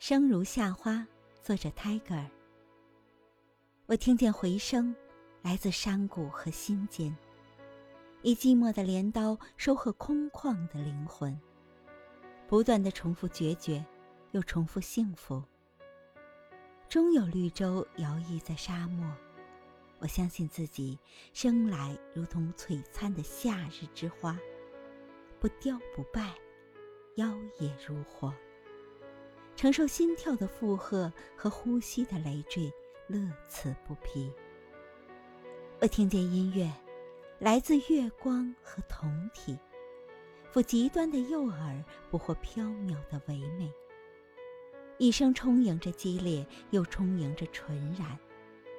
生如夏花，作者 Tiger。我听见回声，来自山谷和心间，以寂寞的镰刀收获空旷的灵魂，不断的重复决绝，又重复幸福。终有绿洲摇曳在沙漠，我相信自己生来如同璀璨的夏日之花，不凋不败，妖冶如火。承受心跳的负荷和呼吸的累赘，乐此不疲。我听见音乐，来自月光和酮体，抚极端的诱饵，捕获缥缈的唯美。一生充盈着激烈，又充盈着纯然，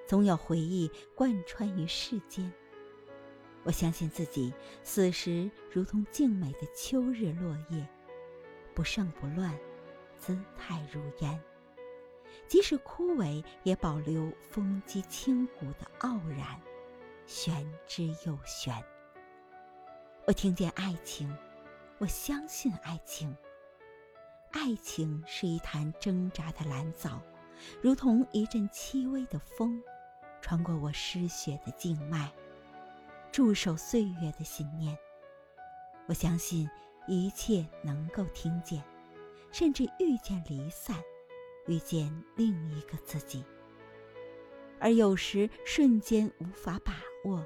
总有回忆贯穿于世间。我相信自己死时如同静美的秋日落叶，不胜不乱。姿态如烟，即使枯萎，也保留风肌清骨的傲然，玄之又玄。我听见爱情，我相信爱情。爱情是一潭挣扎的蓝藻，如同一阵轻微的风，穿过我失血的静脉，驻守岁月的信念。我相信一切能够听见。甚至遇见离散，遇见另一个自己，而有时瞬间无法把握，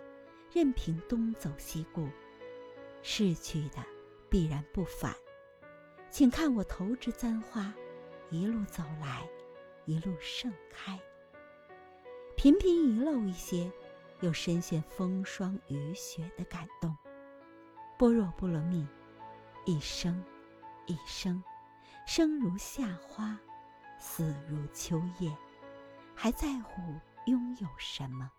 任凭东走西顾，逝去的必然不返。请看我投掷簪花，一路走来，一路盛开。频频遗漏一些，又深陷风霜雨雪的感动。般若波罗蜜，一生，一生。生如夏花，死如秋叶，还在乎拥有什么？